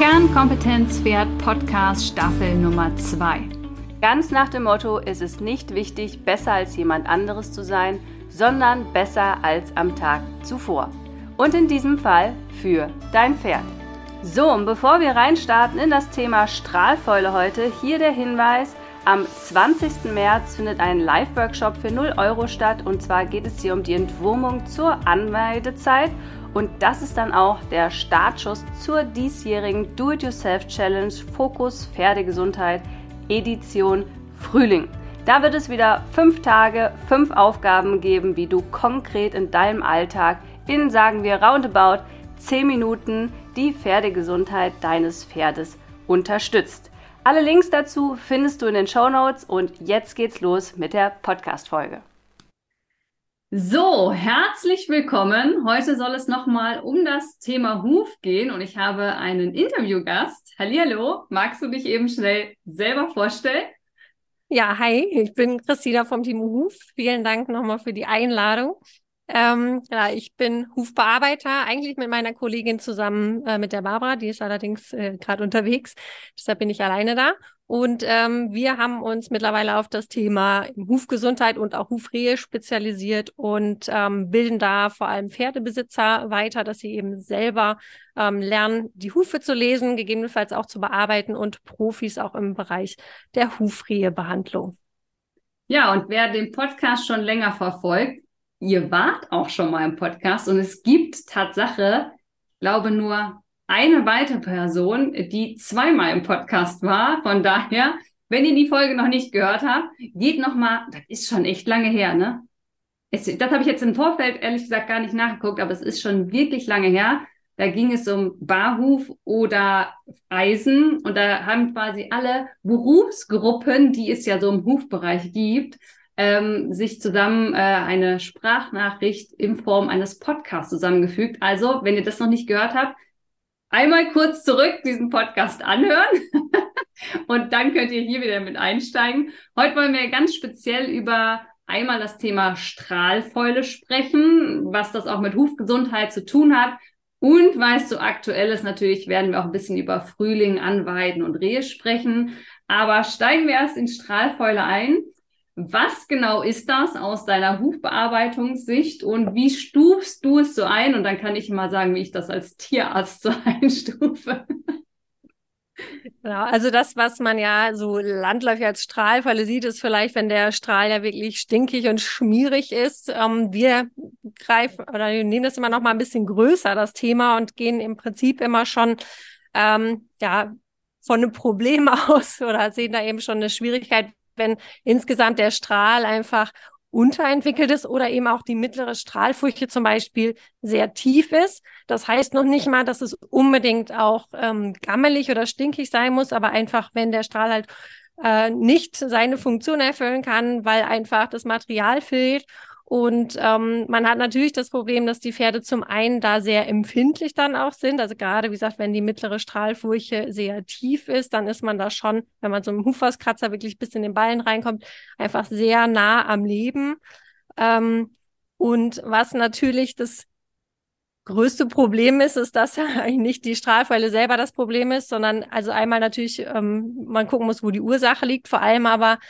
Kernkompetenz Pferd Podcast Staffel Nummer 2. Ganz nach dem Motto, es ist nicht wichtig, besser als jemand anderes zu sein, sondern besser als am Tag zuvor. Und in diesem Fall für dein Pferd. So, und bevor wir reinstarten in das Thema Strahlfäule heute, hier der Hinweis, am 20. März findet ein Live-Workshop für 0 Euro statt und zwar geht es hier um die Entwurmung zur Anmeldezeit und das ist dann auch der Startschuss zur diesjährigen Do-It-Yourself-Challenge Fokus Pferdegesundheit Edition Frühling. Da wird es wieder fünf Tage, fünf Aufgaben geben, wie du konkret in deinem Alltag in, sagen wir, roundabout 10 Minuten die Pferdegesundheit deines Pferdes unterstützt. Alle Links dazu findest du in den Show Notes und jetzt geht's los mit der Podcast-Folge. So, herzlich willkommen. Heute soll es nochmal um das Thema Huf gehen und ich habe einen Interviewgast. Hallihallo, magst du dich eben schnell selber vorstellen? Ja, hi, ich bin Christina vom Team Huf. Vielen Dank nochmal für die Einladung. Ähm, ja, ich bin Hufbearbeiter, eigentlich mit meiner Kollegin zusammen äh, mit der Barbara, die ist allerdings äh, gerade unterwegs, deshalb bin ich alleine da. Und ähm, wir haben uns mittlerweile auf das Thema Hufgesundheit und auch Hufrehe spezialisiert und ähm, bilden da vor allem Pferdebesitzer weiter, dass sie eben selber ähm, lernen, die Hufe zu lesen, gegebenenfalls auch zu bearbeiten und Profis auch im Bereich der Hufrehebehandlung. Ja, und wer den Podcast schon länger verfolgt, ihr wart auch schon mal im Podcast und es gibt Tatsache, glaube nur eine weitere Person, die zweimal im Podcast war. Von daher, wenn ihr die Folge noch nicht gehört habt, geht noch mal, das ist schon echt lange her, ne? Es, das habe ich jetzt im Vorfeld ehrlich gesagt gar nicht nachgeguckt, aber es ist schon wirklich lange her. Da ging es um Barhuf oder Eisen und da haben quasi alle Berufsgruppen, die es ja so im Hufbereich gibt, ähm, sich zusammen äh, eine Sprachnachricht in Form eines Podcasts zusammengefügt. Also, wenn ihr das noch nicht gehört habt, einmal kurz zurück diesen Podcast anhören und dann könnt ihr hier wieder mit einsteigen. Heute wollen wir ganz speziell über einmal das Thema Strahlfäule sprechen, was das auch mit Hufgesundheit zu tun hat. Und weil es so aktuell ist, natürlich werden wir auch ein bisschen über Frühling, Anweiden und Rehe sprechen. Aber steigen wir erst in Strahlfäule ein. Was genau ist das aus deiner Hufbearbeitungssicht und wie stufst du es so ein? Und dann kann ich mal sagen, wie ich das als Tierarzt so einstufe. Genau, also das, was man ja so landläufig als Strahlfalle sieht, ist vielleicht, wenn der Strahl ja wirklich stinkig und schmierig ist. Ähm, wir greifen oder wir nehmen das immer noch mal ein bisschen größer, das Thema, und gehen im Prinzip immer schon ähm, ja von einem Problem aus oder sehen da eben schon eine Schwierigkeit, wenn insgesamt der Strahl einfach unterentwickelt ist oder eben auch die mittlere Strahlfurche zum Beispiel sehr tief ist. Das heißt noch nicht mal, dass es unbedingt auch ähm, gammelig oder stinkig sein muss, aber einfach, wenn der Strahl halt äh, nicht seine Funktion erfüllen kann, weil einfach das Material fehlt und ähm, man hat natürlich das Problem, dass die Pferde zum einen da sehr empfindlich dann auch sind. Also gerade, wie gesagt, wenn die mittlere Strahlfurche sehr tief ist, dann ist man da schon, wenn man so einem Hufauskratzer wirklich bis in den Ballen reinkommt, einfach sehr nah am Leben. Ähm, und was natürlich das größte Problem ist, ist, dass eigentlich nicht die Strahlfäule selber das Problem ist, sondern also einmal natürlich ähm, man gucken muss, wo die Ursache liegt, vor allem aber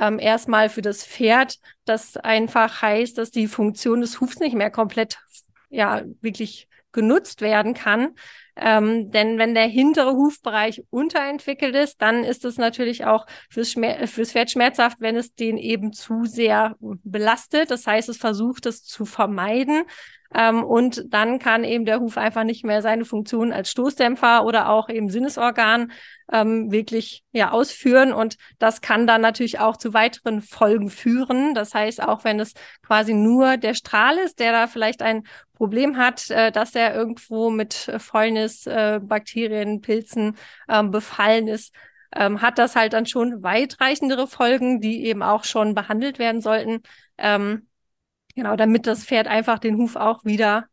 ähm, erstmal für das Pferd, das einfach heißt, dass die Funktion des Hufs nicht mehr komplett, ja, wirklich genutzt werden kann. Ähm, denn wenn der hintere Hufbereich unterentwickelt ist, dann ist es natürlich auch fürs, Schmer fürs Pferd schmerzhaft, wenn es den eben zu sehr belastet. Das heißt, es versucht es zu vermeiden. Ähm, und dann kann eben der Huf einfach nicht mehr seine Funktion als Stoßdämpfer oder auch eben Sinnesorgan ähm, wirklich ja ausführen. Und das kann dann natürlich auch zu weiteren Folgen führen. Das heißt, auch wenn es quasi nur der Strahl ist, der da vielleicht ein Problem hat, äh, dass er irgendwo mit Fäulnis, äh, Bakterien, Pilzen ähm, befallen ist, ähm, hat das halt dann schon weitreichendere Folgen, die eben auch schon behandelt werden sollten. Ähm, Genau, damit das Pferd einfach den Huf auch wieder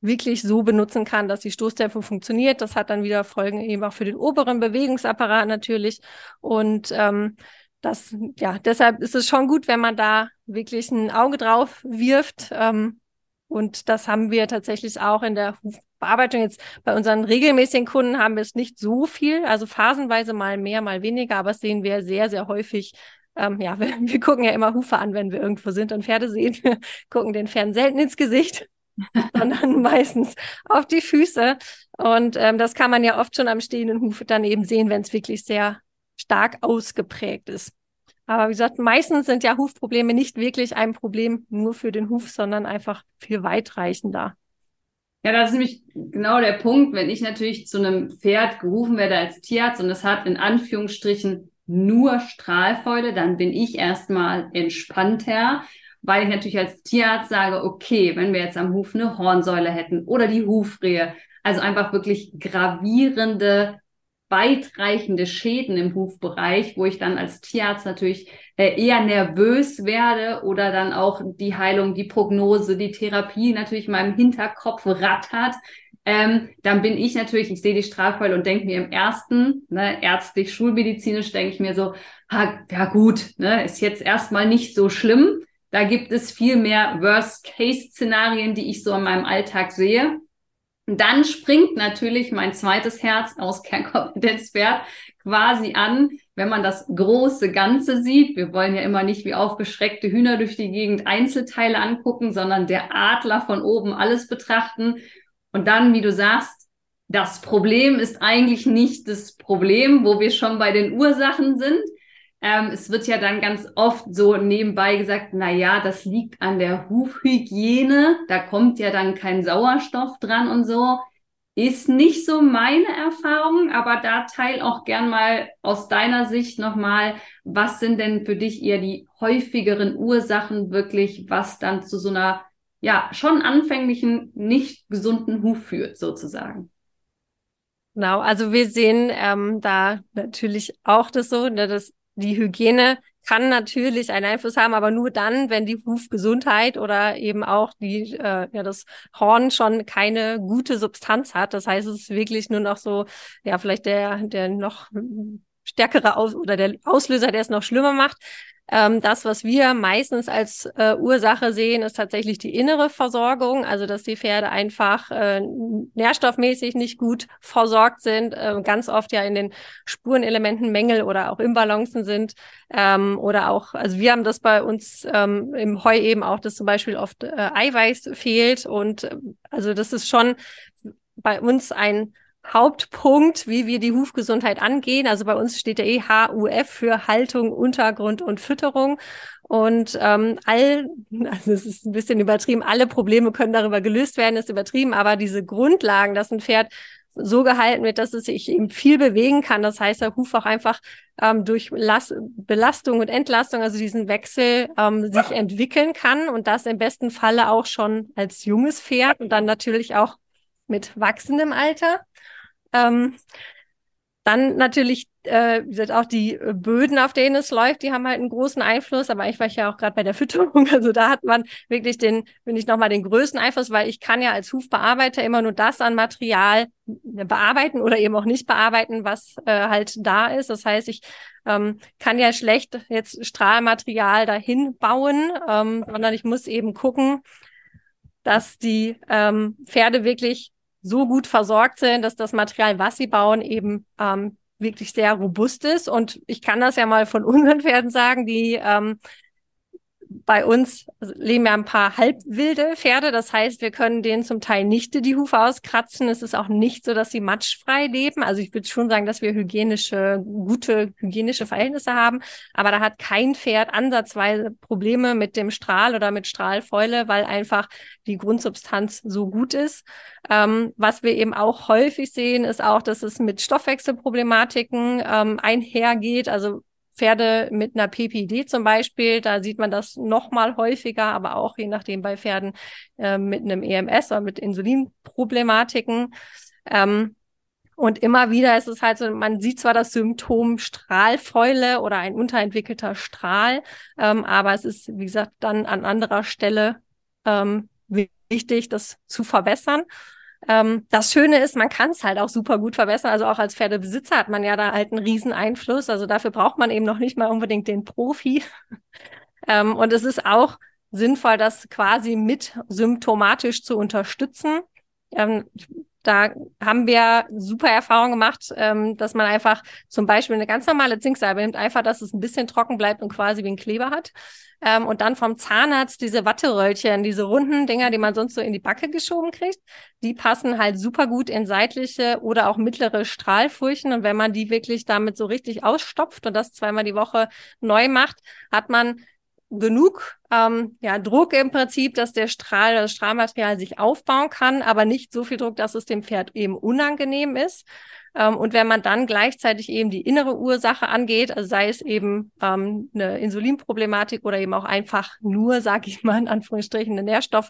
wirklich so benutzen kann, dass die Stoßdämpfung funktioniert. Das hat dann wieder Folgen eben auch für den oberen Bewegungsapparat natürlich. Und ähm, das, ja, deshalb ist es schon gut, wenn man da wirklich ein Auge drauf wirft. Ähm, Und das haben wir tatsächlich auch in der Bearbeitung. Jetzt bei unseren regelmäßigen Kunden haben wir es nicht so viel, also phasenweise mal mehr, mal weniger, aber das sehen wir sehr, sehr häufig. Ähm, ja, wir, wir, gucken ja immer Hufe an, wenn wir irgendwo sind und Pferde sehen. Wir gucken den Pferden selten ins Gesicht, sondern meistens auf die Füße. Und ähm, das kann man ja oft schon am stehenden Huf dann eben sehen, wenn es wirklich sehr stark ausgeprägt ist. Aber wie gesagt, meistens sind ja Hufprobleme nicht wirklich ein Problem nur für den Huf, sondern einfach viel weitreichender. Ja, das ist nämlich genau der Punkt, wenn ich natürlich zu einem Pferd gerufen werde als Tierarzt und es hat in Anführungsstrichen nur Strahlfäule, dann bin ich erstmal entspannter, weil ich natürlich als Tierarzt sage, okay, wenn wir jetzt am Huf eine Hornsäule hätten oder die Hufrehe, also einfach wirklich gravierende weitreichende Schäden im Hufbereich, wo ich dann als Tierarzt natürlich äh, eher nervös werde oder dann auch die Heilung, die Prognose, die Therapie natürlich in meinem Hinterkopf rattert. Ähm, dann bin ich natürlich, ich sehe die Strahlfäule und denke mir im ersten, ne, ärztlich, schulmedizinisch, denke ich mir so, ha, ja gut, ne, ist jetzt erstmal nicht so schlimm. Da gibt es viel mehr Worst-Case-Szenarien, die ich so in meinem Alltag sehe. Dann springt natürlich mein zweites Herz aus Kernkompetenzpferd quasi an, wenn man das große Ganze sieht. Wir wollen ja immer nicht wie aufgeschreckte Hühner durch die Gegend Einzelteile angucken, sondern der Adler von oben alles betrachten. Und dann, wie du sagst, das Problem ist eigentlich nicht das Problem, wo wir schon bei den Ursachen sind, ähm, es wird ja dann ganz oft so nebenbei gesagt, na ja, das liegt an der Hufhygiene, da kommt ja dann kein Sauerstoff dran und so. Ist nicht so meine Erfahrung, aber da teil auch gern mal aus deiner Sicht nochmal, was sind denn für dich eher die häufigeren Ursachen wirklich, was dann zu so einer, ja, schon anfänglichen, nicht gesunden Huf führt, sozusagen. Genau, also wir sehen ähm, da natürlich auch das so, ne, dass die Hygiene kann natürlich einen Einfluss haben, aber nur dann, wenn die Hufgesundheit oder eben auch die, äh, ja, das Horn schon keine gute Substanz hat. Das heißt, es ist wirklich nur noch so, ja, vielleicht der, der noch stärkere Aus oder der Auslöser, der es noch schlimmer macht. Ähm, das, was wir meistens als äh, Ursache sehen, ist tatsächlich die innere Versorgung, also dass die Pferde einfach äh, nährstoffmäßig nicht gut versorgt sind, äh, ganz oft ja in den Spurenelementen Mängel oder auch Imbalancen sind. Ähm, oder auch, also wir haben das bei uns ähm, im Heu eben auch, dass zum Beispiel oft äh, Eiweiß fehlt. Und äh, also das ist schon bei uns ein Hauptpunkt, wie wir die Hufgesundheit angehen. Also bei uns steht der EHUF für Haltung, Untergrund und Fütterung. Und ähm, all, also es ist ein bisschen übertrieben, alle Probleme können darüber gelöst werden, ist übertrieben, aber diese Grundlagen, dass ein Pferd so gehalten wird, dass es sich eben viel bewegen kann. Das heißt, der Huf auch einfach ähm, durch Las Belastung und Entlastung, also diesen Wechsel, ähm, sich entwickeln kann und das im besten Falle auch schon als junges Pferd und dann natürlich auch mit wachsendem Alter. Ähm, dann natürlich, äh, auch die Böden, auf denen es läuft, die haben halt einen großen Einfluss. Aber ich war ja auch gerade bei der Fütterung. Also da hat man wirklich den, finde ich, nochmal den größten Einfluss, weil ich kann ja als Hufbearbeiter immer nur das an Material bearbeiten oder eben auch nicht bearbeiten, was äh, halt da ist. Das heißt, ich ähm, kann ja schlecht jetzt Strahlmaterial dahin bauen, ähm, sondern ich muss eben gucken, dass die ähm, Pferde wirklich so gut versorgt sind, dass das Material, was sie bauen, eben ähm, wirklich sehr robust ist. Und ich kann das ja mal von unseren Pferden sagen, die ähm, bei uns leben ja ein paar halbwilde Pferde. Das heißt, wir können denen zum Teil nicht die Hufe auskratzen. Es ist auch nicht so, dass sie matschfrei leben. Also ich würde schon sagen, dass wir hygienische, gute hygienische Verhältnisse haben. Aber da hat kein Pferd ansatzweise Probleme mit dem Strahl oder mit Strahlfäule, weil einfach die Grundsubstanz so gut ist. Ähm, was wir eben auch häufig sehen, ist auch, dass es mit Stoffwechselproblematiken ähm, einhergeht. Also Pferde mit einer PPD zum Beispiel, da sieht man das noch mal häufiger, aber auch je nachdem bei Pferden äh, mit einem EMS oder mit Insulinproblematiken. Ähm, und immer wieder ist es halt so, man sieht zwar das Symptom Strahlfäule oder ein unterentwickelter Strahl, ähm, aber es ist, wie gesagt, dann an anderer Stelle ähm, wichtig, das zu verbessern. Ähm, das Schöne ist, man kann es halt auch super gut verbessern. Also auch als Pferdebesitzer hat man ja da halt einen riesen Einfluss. Also dafür braucht man eben noch nicht mal unbedingt den Profi. ähm, und es ist auch sinnvoll, das quasi mit symptomatisch zu unterstützen. Ähm, da haben wir super Erfahrungen gemacht, ähm, dass man einfach zum Beispiel eine ganz normale Zinksalbe nimmt, einfach, dass es ein bisschen trocken bleibt und quasi wie ein Kleber hat. Ähm, und dann vom Zahnarzt diese Watteröllchen, diese runden Dinger, die man sonst so in die Backe geschoben kriegt, die passen halt super gut in seitliche oder auch mittlere Strahlfurchen. Und wenn man die wirklich damit so richtig ausstopft und das zweimal die Woche neu macht, hat man genug ähm, ja, Druck im Prinzip, dass der Strahl, das Strahlmaterial sich aufbauen kann, aber nicht so viel Druck, dass es dem Pferd eben unangenehm ist. Ähm, und wenn man dann gleichzeitig eben die innere Ursache angeht, also sei es eben ähm, eine Insulinproblematik oder eben auch einfach nur, sage ich mal in Anführungsstrichen, eine Nährstoff,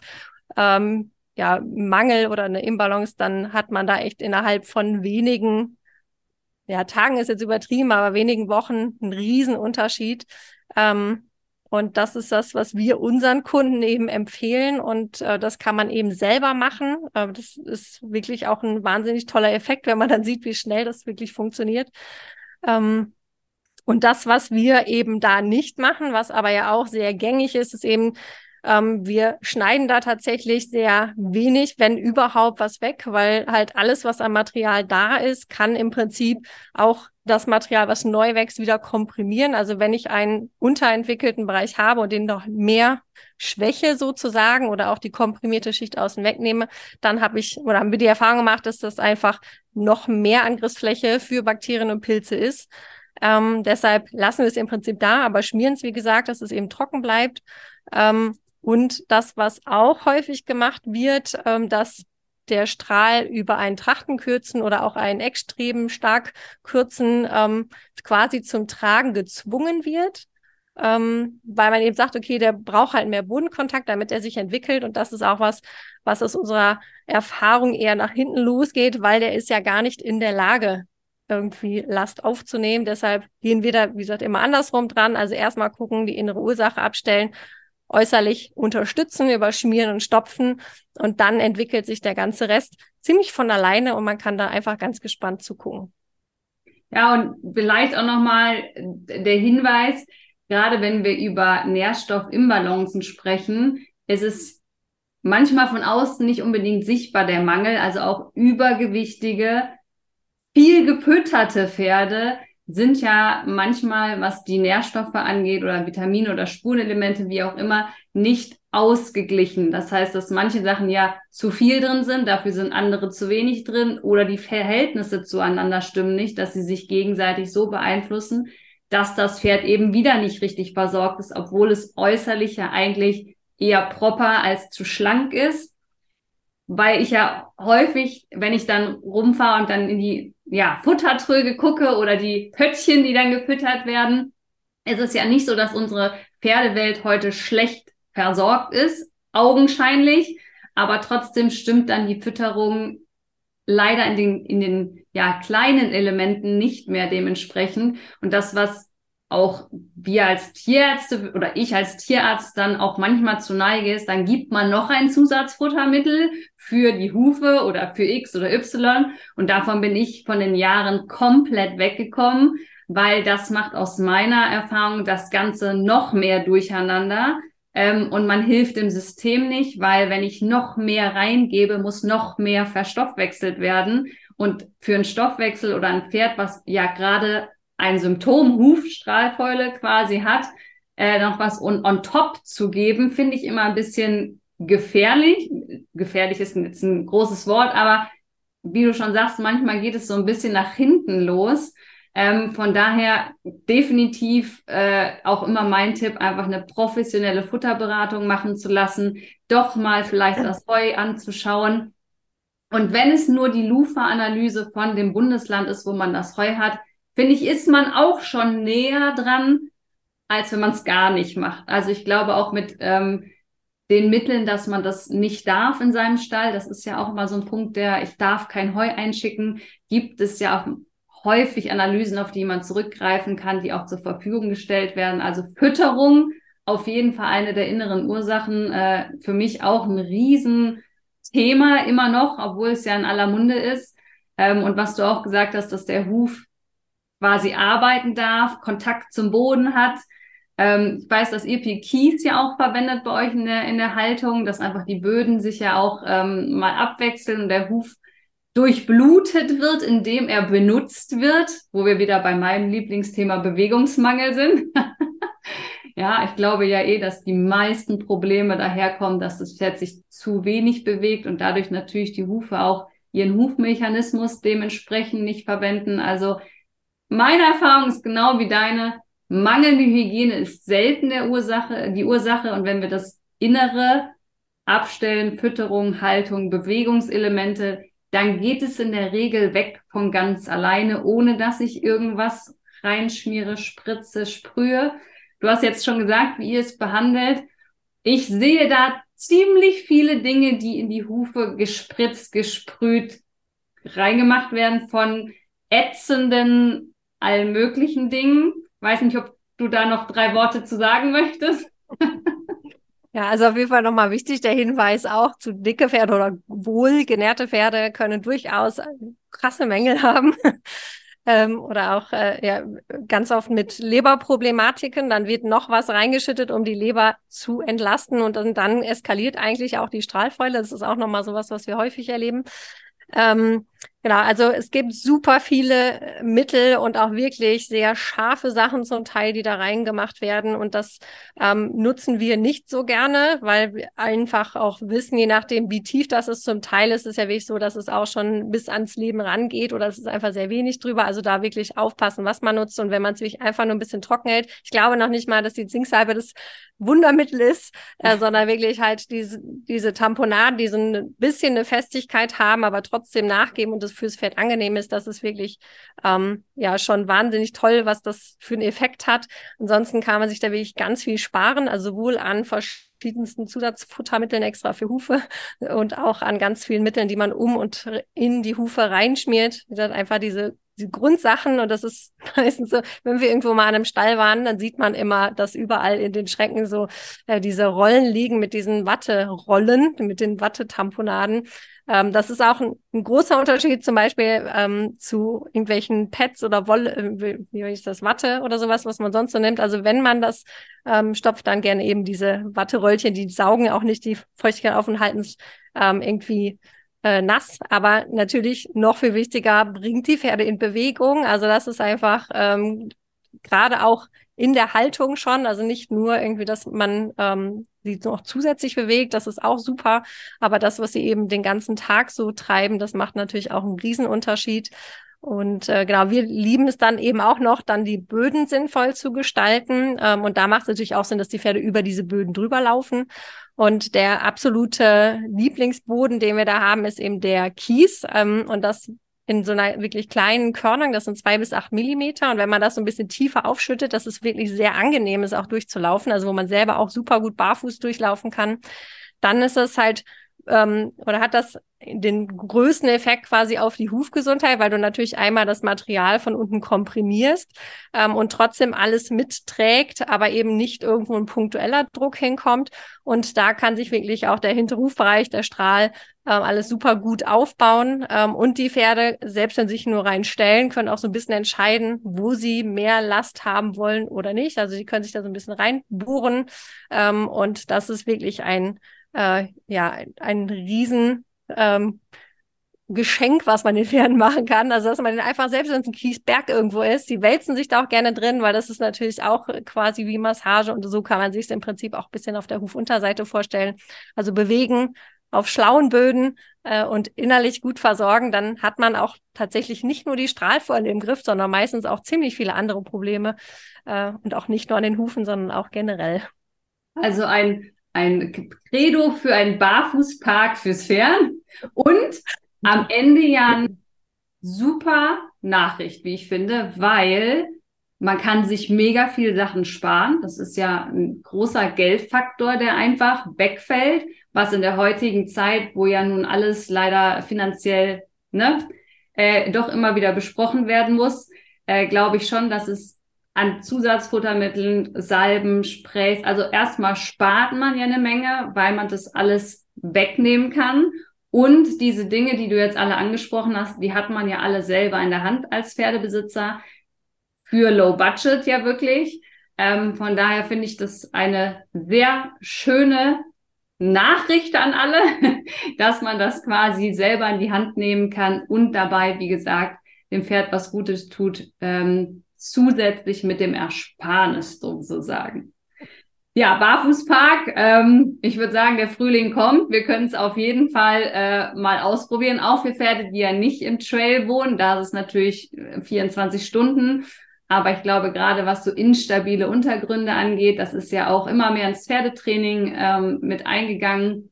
ähm, ja, Mangel oder eine Imbalance, dann hat man da echt innerhalb von wenigen, ja, Tagen ist jetzt übertrieben, aber wenigen Wochen einen Riesenunterschied. Ähm, und das ist das, was wir unseren Kunden eben empfehlen. Und äh, das kann man eben selber machen. Äh, das ist wirklich auch ein wahnsinnig toller Effekt, wenn man dann sieht, wie schnell das wirklich funktioniert. Ähm, und das, was wir eben da nicht machen, was aber ja auch sehr gängig ist, ist eben ähm, wir schneiden da tatsächlich sehr wenig, wenn überhaupt was weg, weil halt alles, was am Material da ist, kann im Prinzip auch das Material, was neu wächst, wieder komprimieren. Also wenn ich einen unterentwickelten Bereich habe und den noch mehr Schwäche sozusagen oder auch die komprimierte Schicht außen wegnehme, dann habe ich oder haben wir die Erfahrung gemacht, dass das einfach noch mehr Angriffsfläche für Bakterien und Pilze ist. Ähm, deshalb lassen wir es im Prinzip da, aber schmieren es, wie gesagt, dass es eben trocken bleibt. Ähm, und das, was auch häufig gemacht wird, ähm, dass der Strahl über ein Trachtenkürzen oder auch ein Eckstreben stark kürzen ähm, quasi zum Tragen gezwungen wird. Ähm, weil man eben sagt, okay, der braucht halt mehr Bodenkontakt, damit er sich entwickelt. Und das ist auch was, was aus unserer Erfahrung eher nach hinten losgeht, weil der ist ja gar nicht in der Lage, irgendwie Last aufzunehmen. Deshalb gehen wir da, wie gesagt, immer andersrum dran. Also erstmal gucken, die innere Ursache abstellen äußerlich unterstützen, überschmieren und stopfen. Und dann entwickelt sich der ganze Rest ziemlich von alleine und man kann da einfach ganz gespannt zugucken. Ja, und vielleicht auch nochmal der Hinweis, gerade wenn wir über Nährstoffimbalancen sprechen, ist es manchmal von außen nicht unbedingt sichtbar, der Mangel. Also auch übergewichtige, viel gefütterte Pferde sind ja manchmal, was die Nährstoffe angeht oder Vitamine oder Spurenelemente, wie auch immer, nicht ausgeglichen. Das heißt, dass manche Sachen ja zu viel drin sind, dafür sind andere zu wenig drin oder die Verhältnisse zueinander stimmen nicht, dass sie sich gegenseitig so beeinflussen, dass das Pferd eben wieder nicht richtig versorgt ist, obwohl es äußerlich ja eigentlich eher proper als zu schlank ist. Weil ich ja häufig, wenn ich dann rumfahre und dann in die ja, Futtertröge gucke oder die Pöttchen, die dann gefüttert werden, es ist ja nicht so, dass unsere Pferdewelt heute schlecht versorgt ist, augenscheinlich, aber trotzdem stimmt dann die Fütterung leider in den, in den ja, kleinen Elementen nicht mehr dementsprechend. Und das, was auch wir als Tierärzte oder ich als Tierarzt dann auch manchmal zu neige ist, dann gibt man noch ein Zusatzfuttermittel für die Hufe oder für X oder Y. Und davon bin ich von den Jahren komplett weggekommen, weil das macht aus meiner Erfahrung das Ganze noch mehr durcheinander. Ähm, und man hilft dem System nicht, weil wenn ich noch mehr reingebe, muss noch mehr verstoffwechselt werden. Und für einen Stoffwechsel oder ein Pferd, was ja gerade ein Symptom Hufstrahlfäule quasi hat, äh, noch was on, on top zu geben, finde ich immer ein bisschen gefährlich. Gefährlich ist jetzt ein großes Wort, aber wie du schon sagst, manchmal geht es so ein bisschen nach hinten los. Ähm, von daher definitiv äh, auch immer mein Tipp, einfach eine professionelle Futterberatung machen zu lassen, doch mal vielleicht das Heu anzuschauen. Und wenn es nur die Lufa-Analyse von dem Bundesland ist, wo man das Heu hat, finde ich, ist man auch schon näher dran, als wenn man es gar nicht macht. Also ich glaube auch mit ähm, den Mitteln, dass man das nicht darf in seinem Stall, das ist ja auch immer so ein Punkt, der ich darf kein Heu einschicken, gibt es ja auch häufig Analysen, auf die man zurückgreifen kann, die auch zur Verfügung gestellt werden. Also Fütterung auf jeden Fall eine der inneren Ursachen. Äh, für mich auch ein Riesenthema immer noch, obwohl es ja in aller Munde ist. Ähm, und was du auch gesagt hast, dass der Huf quasi arbeiten darf, Kontakt zum Boden hat. Ähm, ich weiß, dass ihr viel Kies ja auch verwendet bei euch in der, in der Haltung, dass einfach die Böden sich ja auch ähm, mal abwechseln und der Huf durchblutet wird, indem er benutzt wird, wo wir wieder bei meinem Lieblingsthema Bewegungsmangel sind. ja, ich glaube ja eh, dass die meisten Probleme daherkommen, dass das Pferd sich zu wenig bewegt und dadurch natürlich die Hufe auch ihren Hufmechanismus dementsprechend nicht verwenden. Also meine Erfahrung ist genau wie deine. Mangelnde Hygiene ist selten der Ursache, die Ursache. Und wenn wir das Innere abstellen, Fütterung, Haltung, Bewegungselemente, dann geht es in der Regel weg von ganz alleine, ohne dass ich irgendwas reinschmiere, spritze, sprühe. Du hast jetzt schon gesagt, wie ihr es behandelt. Ich sehe da ziemlich viele Dinge, die in die Hufe gespritzt, gesprüht, reingemacht werden von ätzenden, allen möglichen Dingen. Weiß nicht, ob du da noch drei Worte zu sagen möchtest. Ja, also auf jeden Fall nochmal wichtig der Hinweis auch zu dicke Pferde oder wohlgenährte Pferde können durchaus krasse Mängel haben. ähm, oder auch äh, ja, ganz oft mit Leberproblematiken. Dann wird noch was reingeschüttet, um die Leber zu entlasten und dann, dann eskaliert eigentlich auch die Strahlfäule. Das ist auch nochmal sowas, was wir häufig erleben. Ähm, Genau, also es gibt super viele äh, Mittel und auch wirklich sehr scharfe Sachen zum Teil, die da reingemacht werden. Und das ähm, nutzen wir nicht so gerne, weil wir einfach auch wissen, je nachdem, wie tief das ist, zum Teil ist es ja wirklich so, dass es auch schon bis ans Leben rangeht oder es ist einfach sehr wenig drüber. Also da wirklich aufpassen, was man nutzt. Und wenn man es wirklich einfach nur ein bisschen trocken hält, ich glaube noch nicht mal, dass die Zinksalbe das Wundermittel ist, äh, sondern wirklich halt diese, diese Tamponaden, die so ein bisschen eine Festigkeit haben, aber trotzdem nachgeben und das fürs Pferd angenehm ist, das ist wirklich ähm, ja schon wahnsinnig toll, was das für einen Effekt hat. Ansonsten kann man sich da wirklich ganz viel sparen, also sowohl an verschiedensten Zusatzfuttermitteln extra für Hufe und auch an ganz vielen Mitteln, die man um und in die Hufe reinschmiert. Wie gesagt, einfach diese die Grundsachen und das ist meistens so, wenn wir irgendwo mal an einem Stall waren, dann sieht man immer, dass überall in den Schränken so äh, diese Rollen liegen mit diesen Watterollen, mit den Wattetamponaden. Ähm, das ist auch ein, ein, großer Unterschied zum Beispiel ähm, zu irgendwelchen Pads oder Wolle, äh, wie ist das, Watte oder sowas, was man sonst so nimmt. Also wenn man das ähm, stopft, dann gerne eben diese Watteröllchen, die saugen auch nicht die Feuchtigkeit auf und halten es ähm, irgendwie äh, nass. Aber natürlich noch viel wichtiger, bringt die Pferde in Bewegung. Also das ist einfach ähm, gerade auch in der Haltung schon, also nicht nur irgendwie, dass man ähm, sie noch zusätzlich bewegt, das ist auch super, aber das, was sie eben den ganzen Tag so treiben, das macht natürlich auch einen Riesenunterschied. Und äh, genau, wir lieben es dann eben auch noch, dann die Böden sinnvoll zu gestalten. Ähm, und da macht es natürlich auch Sinn, dass die Pferde über diese Böden drüber laufen. Und der absolute Lieblingsboden, den wir da haben, ist eben der Kies. Ähm, und das in so einer wirklich kleinen Körnung, das sind zwei bis acht Millimeter. Und wenn man das so ein bisschen tiefer aufschüttet, das ist wirklich sehr angenehm, ist auch durchzulaufen, also wo man selber auch super gut barfuß durchlaufen kann, dann ist es halt ähm, oder hat das den größten Effekt quasi auf die Hufgesundheit, weil du natürlich einmal das Material von unten komprimierst ähm, und trotzdem alles mitträgt, aber eben nicht irgendwo ein punktueller Druck hinkommt. Und da kann sich wirklich auch der hintere Hufbereich, der Strahl, ähm, alles super gut aufbauen. Ähm, und die Pferde, selbst wenn sie sich nur reinstellen, können auch so ein bisschen entscheiden, wo sie mehr Last haben wollen oder nicht. Also sie können sich da so ein bisschen reinbohren. Ähm, und das ist wirklich ein äh, ja, ein, ein riesen ähm, Geschenk, was man den Pferden machen kann. Also, dass man den einfach, selbst wenn es ein Kiesberg irgendwo ist, die wälzen sich da auch gerne drin, weil das ist natürlich auch quasi wie Massage und so kann man sich es im Prinzip auch ein bisschen auf der Hufunterseite vorstellen. Also bewegen auf schlauen Böden äh, und innerlich gut versorgen, dann hat man auch tatsächlich nicht nur die Strahlfäule im Griff, sondern meistens auch ziemlich viele andere Probleme äh, und auch nicht nur an den Hufen, sondern auch generell. Also ein ein Credo für einen Barfußpark fürs Pferd und am Ende ja eine super Nachricht, wie ich finde, weil man kann sich mega viel Sachen sparen. Das ist ja ein großer Geldfaktor, der einfach wegfällt, was in der heutigen Zeit, wo ja nun alles leider finanziell ne, äh, doch immer wieder besprochen werden muss, äh, glaube ich schon, dass es an Zusatzfuttermitteln, Salben, Sprays. Also erstmal spart man ja eine Menge, weil man das alles wegnehmen kann. Und diese Dinge, die du jetzt alle angesprochen hast, die hat man ja alle selber in der Hand als Pferdebesitzer für Low Budget ja wirklich. Ähm, von daher finde ich das eine sehr schöne Nachricht an alle, dass man das quasi selber in die Hand nehmen kann und dabei, wie gesagt, dem Pferd was Gutes tut, ähm, zusätzlich mit dem Ersparnis sozusagen. Ja, Barfußpark. Ähm, ich würde sagen, der Frühling kommt. Wir können es auf jeden Fall äh, mal ausprobieren. Auch für Pferde, die ja nicht im Trail wohnen. Da ist es natürlich 24 äh, Stunden. Aber ich glaube, gerade was so instabile Untergründe angeht, das ist ja auch immer mehr ins Pferdetraining ähm, mit eingegangen.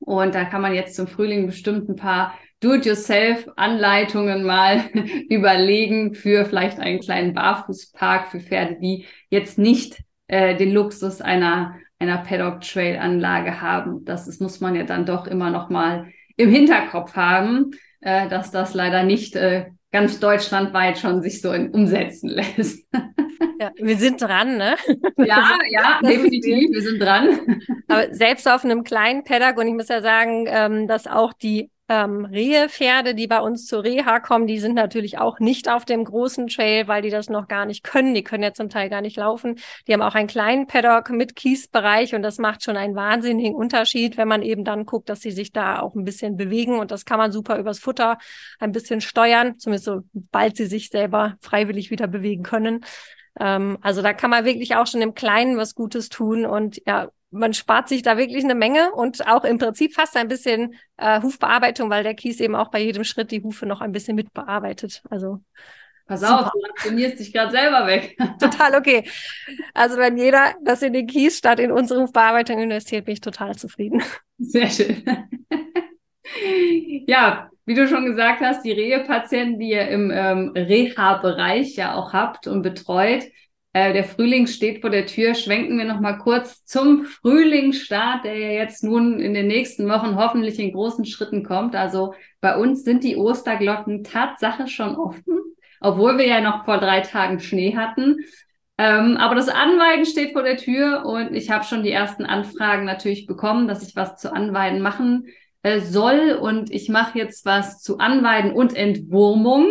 Und da kann man jetzt zum Frühling bestimmt ein paar Do-it-yourself-Anleitungen mal überlegen für vielleicht einen kleinen Barfußpark für Pferde, die jetzt nicht äh, den Luxus einer, einer Paddock-Trail-Anlage haben. Das ist, muss man ja dann doch immer noch mal im Hinterkopf haben, äh, dass das leider nicht äh, ganz deutschlandweit schon sich so in, umsetzen lässt. Ja, wir sind dran, ne? Ja, ja, definitiv, wir sind dran. Aber selbst auf einem kleinen Paddock, und ich muss ja sagen, ähm, dass auch die ähm, Rehepferde, die bei uns zur Reha kommen, die sind natürlich auch nicht auf dem großen Trail, weil die das noch gar nicht können. Die können ja zum Teil gar nicht laufen. Die haben auch einen kleinen Paddock mit Kiesbereich und das macht schon einen wahnsinnigen Unterschied, wenn man eben dann guckt, dass sie sich da auch ein bisschen bewegen und das kann man super übers Futter ein bisschen steuern, zumindest sobald sie sich selber freiwillig wieder bewegen können. Ähm, also da kann man wirklich auch schon im Kleinen was Gutes tun und ja, man spart sich da wirklich eine Menge und auch im Prinzip fast ein bisschen äh, Hufbearbeitung, weil der Kies eben auch bei jedem Schritt die Hufe noch ein bisschen mitbearbeitet. Also Pass auf, du aktionierst dich gerade selber weg. total okay. Also wenn jeder das in den Kies statt in unsere Hufbearbeitung investiert, bin ich total zufrieden. Sehr schön. ja, wie du schon gesagt hast, die Rehepatienten, die ihr im ähm, Reha-Bereich ja auch habt und betreut, äh, der Frühling steht vor der Tür. Schwenken wir noch mal kurz zum Frühlingsstart, der ja jetzt nun in den nächsten Wochen hoffentlich in großen Schritten kommt. Also bei uns sind die Osterglocken Tatsache schon offen, obwohl wir ja noch vor drei Tagen Schnee hatten. Ähm, aber das Anweiden steht vor der Tür und ich habe schon die ersten Anfragen natürlich bekommen, dass ich was zu Anweiden machen äh, soll. Und ich mache jetzt was zu Anweiden und Entwurmung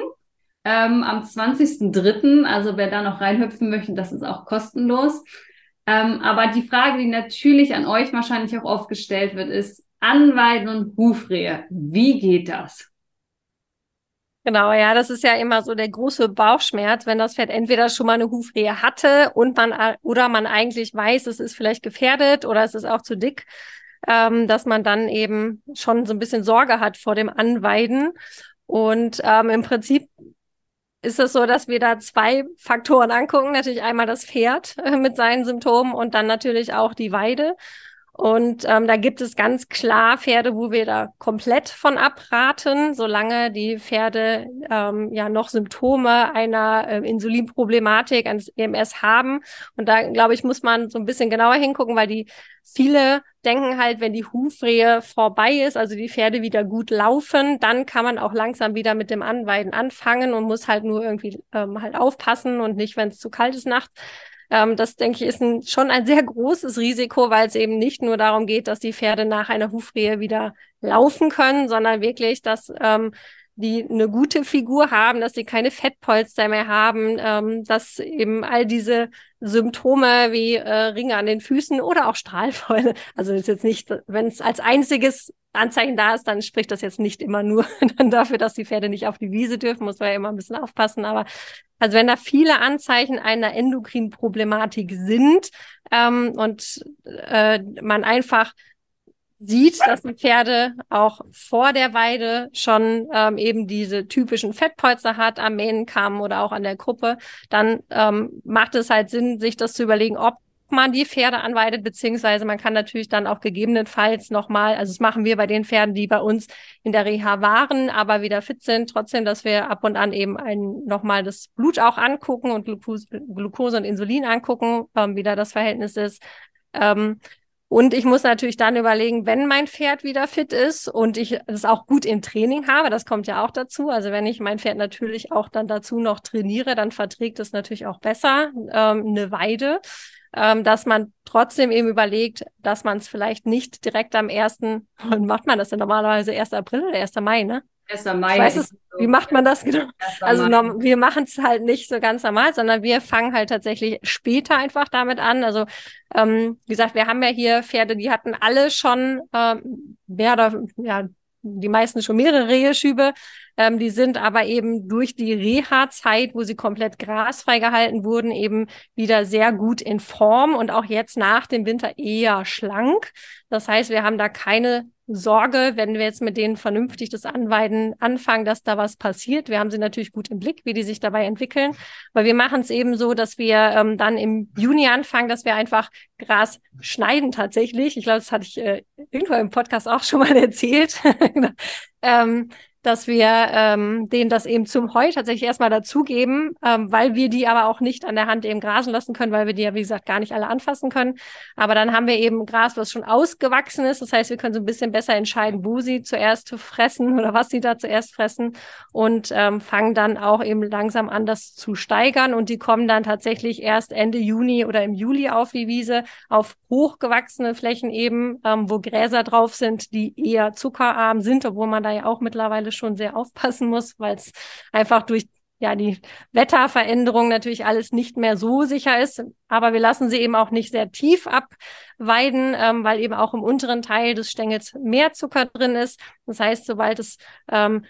ähm, am 20.03. Also wer da noch reinhüpfen möchte, das ist auch kostenlos. Ähm, aber die Frage, die natürlich an euch wahrscheinlich auch oft gestellt wird, ist Anweiden und Hufrehe. Wie geht das? Genau, ja, das ist ja immer so der große Bauchschmerz, wenn das Pferd entweder schon mal eine Hufrehe hatte und man oder man eigentlich weiß, es ist vielleicht gefährdet oder es ist auch zu dick, ähm, dass man dann eben schon so ein bisschen Sorge hat vor dem Anweiden. Und ähm, im Prinzip ist es so, dass wir da zwei Faktoren angucken. Natürlich einmal das Pferd äh, mit seinen Symptomen und dann natürlich auch die Weide. Und ähm, da gibt es ganz klar Pferde, wo wir da komplett von abraten, solange die Pferde ähm, ja noch Symptome einer äh, Insulinproblematik, eines EMS haben. Und da, glaube ich, muss man so ein bisschen genauer hingucken, weil die viele denken halt, wenn die Hufrehe vorbei ist, also die Pferde wieder gut laufen, dann kann man auch langsam wieder mit dem Anweiden anfangen und muss halt nur irgendwie ähm, halt aufpassen und nicht, wenn es zu kalt ist nachts. Ähm, das, denke ich, ist ein, schon ein sehr großes Risiko, weil es eben nicht nur darum geht, dass die Pferde nach einer Hufrehe wieder laufen können, sondern wirklich, dass ähm, die eine gute Figur haben, dass sie keine Fettpolster mehr haben, ähm, dass eben all diese Symptome wie äh, Ringe an den Füßen oder auch Strahlfäule, also ist jetzt nicht, wenn es als einziges Anzeichen da ist, dann spricht das jetzt nicht immer nur dann dafür, dass die Pferde nicht auf die Wiese dürfen, muss man ja immer ein bisschen aufpassen, aber also wenn da viele Anzeichen einer Endokrinproblematik sind ähm, und äh, man einfach sieht, dass die Pferde auch vor der Weide schon ähm, eben diese typischen Fettpolster hat am Mähnenkamm oder auch an der Gruppe, dann ähm, macht es halt Sinn, sich das zu überlegen, ob man die Pferde anweidet, beziehungsweise man kann natürlich dann auch gegebenenfalls nochmal, also das machen wir bei den Pferden, die bei uns in der Reha waren, aber wieder fit sind, trotzdem, dass wir ab und an eben nochmal das Blut auch angucken und Glucose, Glucose und Insulin angucken, ähm, wie da das Verhältnis ist. Ähm, und ich muss natürlich dann überlegen, wenn mein Pferd wieder fit ist und ich es auch gut im Training habe, das kommt ja auch dazu. Also wenn ich mein Pferd natürlich auch dann dazu noch trainiere, dann verträgt es natürlich auch besser ähm, eine Weide, ähm, dass man trotzdem eben überlegt, dass man es vielleicht nicht direkt am ersten, wann macht man das denn normalerweise? 1. April oder 1. Mai, ne? 1. Mai. Ich weiß es, so. wie macht man das genau? Also norm, wir machen es halt nicht so ganz normal, sondern wir fangen halt tatsächlich später einfach damit an. Also ähm, wie gesagt, wir haben ja hier Pferde, die hatten alle schon ähm, mehr oder ja die meisten schon mehrere Reheschübe. Ähm, die sind aber eben durch die Reha-Zeit, wo sie komplett grasfrei gehalten wurden, eben wieder sehr gut in Form und auch jetzt nach dem Winter eher schlank. Das heißt, wir haben da keine Sorge, wenn wir jetzt mit denen vernünftig das Anweiden anfangen, dass da was passiert. Wir haben sie natürlich gut im Blick, wie die sich dabei entwickeln. Aber wir machen es eben so, dass wir ähm, dann im Juni anfangen, dass wir einfach Gras schneiden tatsächlich. Ich glaube, das hatte ich äh, irgendwo im Podcast auch schon mal erzählt. ähm, dass wir ähm, denen das eben zum Heu tatsächlich erstmal dazugeben, ähm, weil wir die aber auch nicht an der Hand eben grasen lassen können, weil wir die ja, wie gesagt, gar nicht alle anfassen können. Aber dann haben wir eben Gras, was schon ausgewachsen ist. Das heißt, wir können so ein bisschen besser entscheiden, wo sie zuerst fressen oder was sie da zuerst fressen und ähm, fangen dann auch eben langsam an, das zu steigern. Und die kommen dann tatsächlich erst Ende Juni oder im Juli auf die Wiese, auf hochgewachsene Flächen eben, ähm, wo Gräser drauf sind, die eher zuckerarm sind, obwohl man da ja auch mittlerweile schon sehr aufpassen muss, weil es einfach durch ja, die Wetterveränderung natürlich alles nicht mehr so sicher ist. Aber wir lassen sie eben auch nicht sehr tief abweiden, ähm, weil eben auch im unteren Teil des Stängels mehr Zucker drin ist. Das heißt, sobald es ähm,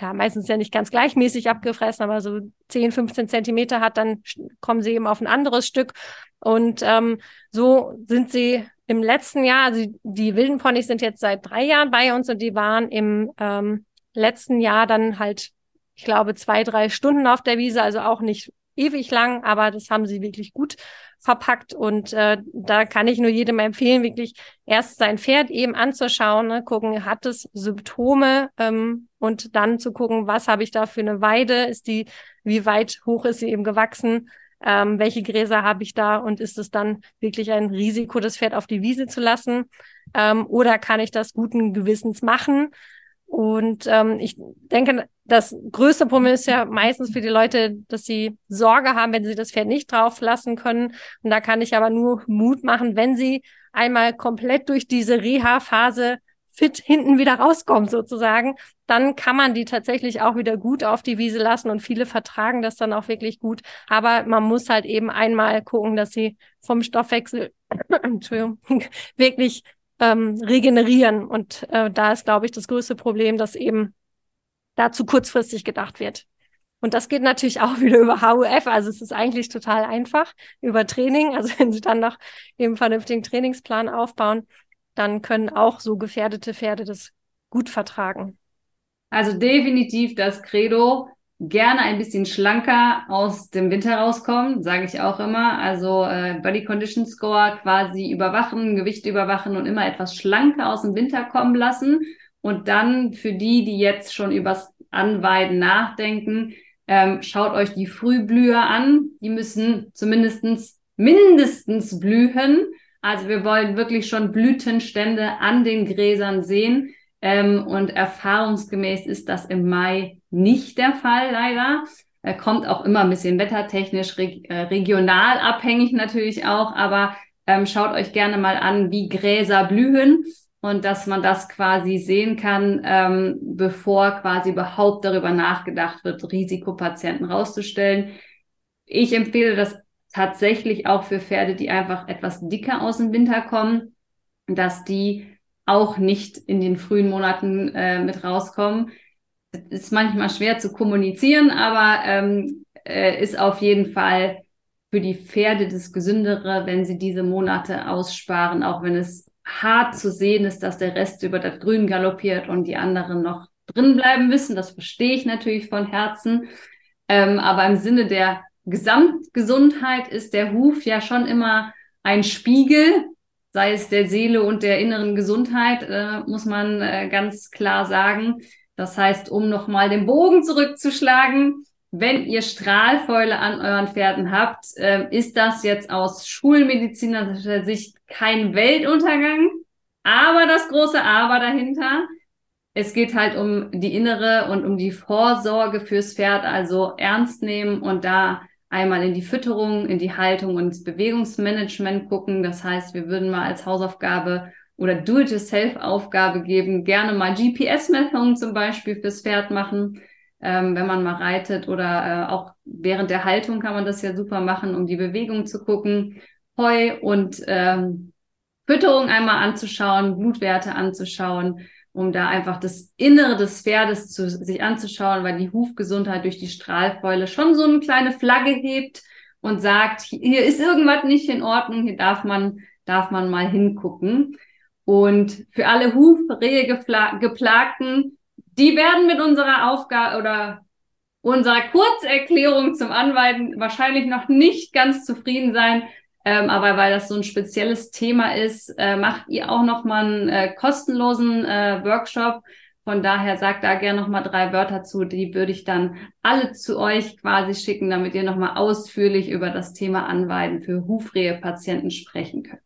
ja, meistens ja nicht ganz gleichmäßig abgefressen, aber so 10, 15 Zentimeter hat, dann kommen sie eben auf ein anderes Stück. Und ähm, so sind sie im letzten Jahr, also die wilden Ponys sind jetzt seit drei Jahren bei uns und die waren im ähm, letzten Jahr dann halt, ich glaube, zwei, drei Stunden auf der Wiese, also auch nicht ewig lang, aber das haben sie wirklich gut verpackt. Und äh, da kann ich nur jedem empfehlen, wirklich erst sein Pferd eben anzuschauen, ne, gucken, hat es Symptome ähm, und dann zu gucken, was habe ich da für eine Weide, ist die, wie weit hoch ist sie eben gewachsen, ähm, welche Gräser habe ich da? Und ist es dann wirklich ein Risiko, das Pferd auf die Wiese zu lassen? Ähm, oder kann ich das guten Gewissens machen und ähm, ich denke, das größte Problem ist ja meistens für die Leute, dass sie Sorge haben, wenn sie das Pferd nicht drauf lassen können. Und da kann ich aber nur Mut machen, wenn sie einmal komplett durch diese Reha-Phase fit hinten wieder rauskommen sozusagen, dann kann man die tatsächlich auch wieder gut auf die Wiese lassen und viele vertragen das dann auch wirklich gut. Aber man muss halt eben einmal gucken, dass sie vom Stoffwechsel, Entschuldigung, wirklich ähm, regenerieren. Und äh, da ist, glaube ich, das größte Problem, dass eben dazu kurzfristig gedacht wird. Und das geht natürlich auch wieder über HUF. Also es ist eigentlich total einfach über Training. Also wenn Sie dann noch eben vernünftigen Trainingsplan aufbauen, dann können auch so gefährdete Pferde das gut vertragen. Also definitiv das Credo, gerne ein bisschen schlanker aus dem Winter rauskommen, sage ich auch immer. Also äh, Body Condition Score quasi überwachen, Gewicht überwachen und immer etwas schlanker aus dem Winter kommen lassen. Und dann für die, die jetzt schon übers Anweiden nachdenken, ähm, schaut euch die Frühblüher an. Die müssen zumindestens mindestens blühen. Also wir wollen wirklich schon Blütenstände an den Gräsern sehen. Ähm, und erfahrungsgemäß ist das im Mai nicht der Fall, leider. Er kommt auch immer ein bisschen wettertechnisch, reg äh, regional abhängig natürlich auch, aber ähm, schaut euch gerne mal an, wie Gräser blühen und dass man das quasi sehen kann, ähm, bevor quasi überhaupt darüber nachgedacht wird, Risikopatienten rauszustellen. Ich empfehle das tatsächlich auch für Pferde, die einfach etwas dicker aus dem Winter kommen, dass die auch nicht in den frühen Monaten äh, mit rauskommen. Das ist manchmal schwer zu kommunizieren, aber ähm, äh, ist auf jeden Fall für die Pferde das Gesündere, wenn sie diese Monate aussparen, auch wenn es hart zu sehen ist, dass der Rest über das Grün galoppiert und die anderen noch drin bleiben müssen. Das verstehe ich natürlich von Herzen. Ähm, aber im Sinne der Gesamtgesundheit ist der Huf ja schon immer ein Spiegel sei es der Seele und der inneren Gesundheit, äh, muss man äh, ganz klar sagen. Das heißt, um nochmal den Bogen zurückzuschlagen, wenn ihr Strahlfäule an euren Pferden habt, äh, ist das jetzt aus schulmedizinischer Sicht kein Weltuntergang. Aber das große Aber dahinter, es geht halt um die innere und um die Vorsorge fürs Pferd, also ernst nehmen und da einmal in die Fütterung, in die Haltung und ins Bewegungsmanagement gucken. Das heißt, wir würden mal als Hausaufgabe oder Do-it-yourself-Aufgabe geben. Gerne mal GPS-Messungen zum Beispiel fürs Pferd machen, ähm, wenn man mal reitet oder äh, auch während der Haltung kann man das ja super machen, um die Bewegung zu gucken. Heu und ähm, Fütterung einmal anzuschauen, Blutwerte anzuschauen, um da einfach das Innere des Pferdes zu sich anzuschauen, weil die Hufgesundheit durch die Strahlfäule schon so eine kleine Flagge hebt und sagt, hier ist irgendwas nicht in Ordnung, hier darf man, darf man mal hingucken. Und für alle Hufrehe geplagten, die werden mit unserer Aufgabe oder unserer Kurzerklärung zum Anweiden wahrscheinlich noch nicht ganz zufrieden sein. Ähm, aber weil das so ein spezielles Thema ist, äh, macht ihr auch noch mal einen äh, kostenlosen äh, Workshop. Von daher sagt da gerne noch mal drei Wörter zu. Die würde ich dann alle zu euch quasi schicken, damit ihr noch mal ausführlich über das Thema Anweiden für Hufrehe-Patienten sprechen könnt.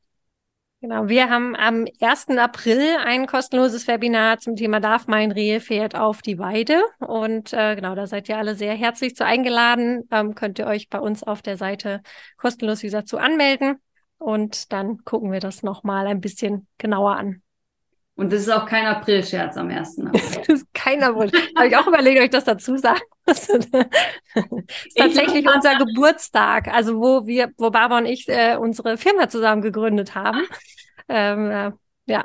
Genau, wir haben am 1. April ein kostenloses Webinar zum Thema Darf mein Rehepferd auf die Weide? Und äh, genau, da seid ihr alle sehr herzlich zu eingeladen. Ähm, könnt ihr euch bei uns auf der Seite kostenlos, wie gesagt, anmelden. Und dann gucken wir das nochmal ein bisschen genauer an. Und das ist auch kein April-Scherz am 1. April. das ist kein April. Habe ich auch überlegt, ob ich das dazu sagen muss. das ist tatsächlich unser Geburtstag, also wo wir, wo Barbara und ich äh, unsere Firma zusammen gegründet haben. Ähm, äh, ja,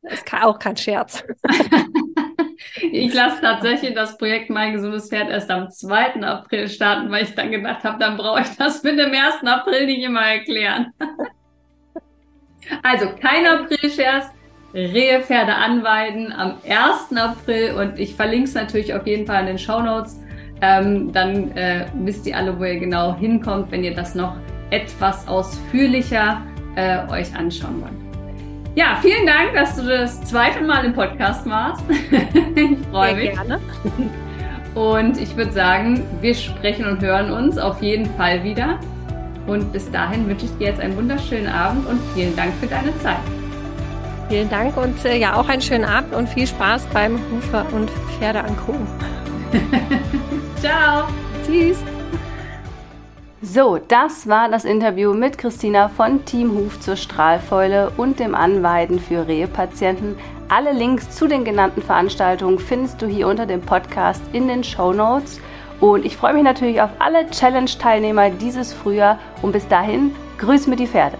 ist auch kein Scherz. ich lasse tatsächlich das Projekt Mein gesundes Pferd erst am 2. April starten, weil ich dann gedacht habe, dann brauche ich das mit dem 1. April nicht immer erklären. also kein April-Scherz. Rehepferde anweiden am 1. April und ich verlinke es natürlich auf jeden Fall in den Show Notes. Ähm, dann äh, wisst ihr alle, wo ihr genau hinkommt, wenn ihr das noch etwas ausführlicher äh, euch anschauen wollt. Ja, vielen Dank, dass du das zweite Mal im Podcast warst. ich freue mich. Gerne. Und ich würde sagen, wir sprechen und hören uns auf jeden Fall wieder. Und bis dahin wünsche ich dir jetzt einen wunderschönen Abend und vielen Dank für deine Zeit. Vielen Dank und äh, ja auch einen schönen Abend und viel Spaß beim Hufe- und Pferde angucken. Ciao. Tschüss. So, das war das Interview mit Christina von Team Huf zur Strahlfäule und dem Anweiden für Rehepatienten. Alle Links zu den genannten Veranstaltungen findest du hier unter dem Podcast in den Show Notes. Und ich freue mich natürlich auf alle Challenge-Teilnehmer dieses Frühjahr. Und bis dahin, grüß mit die Pferde.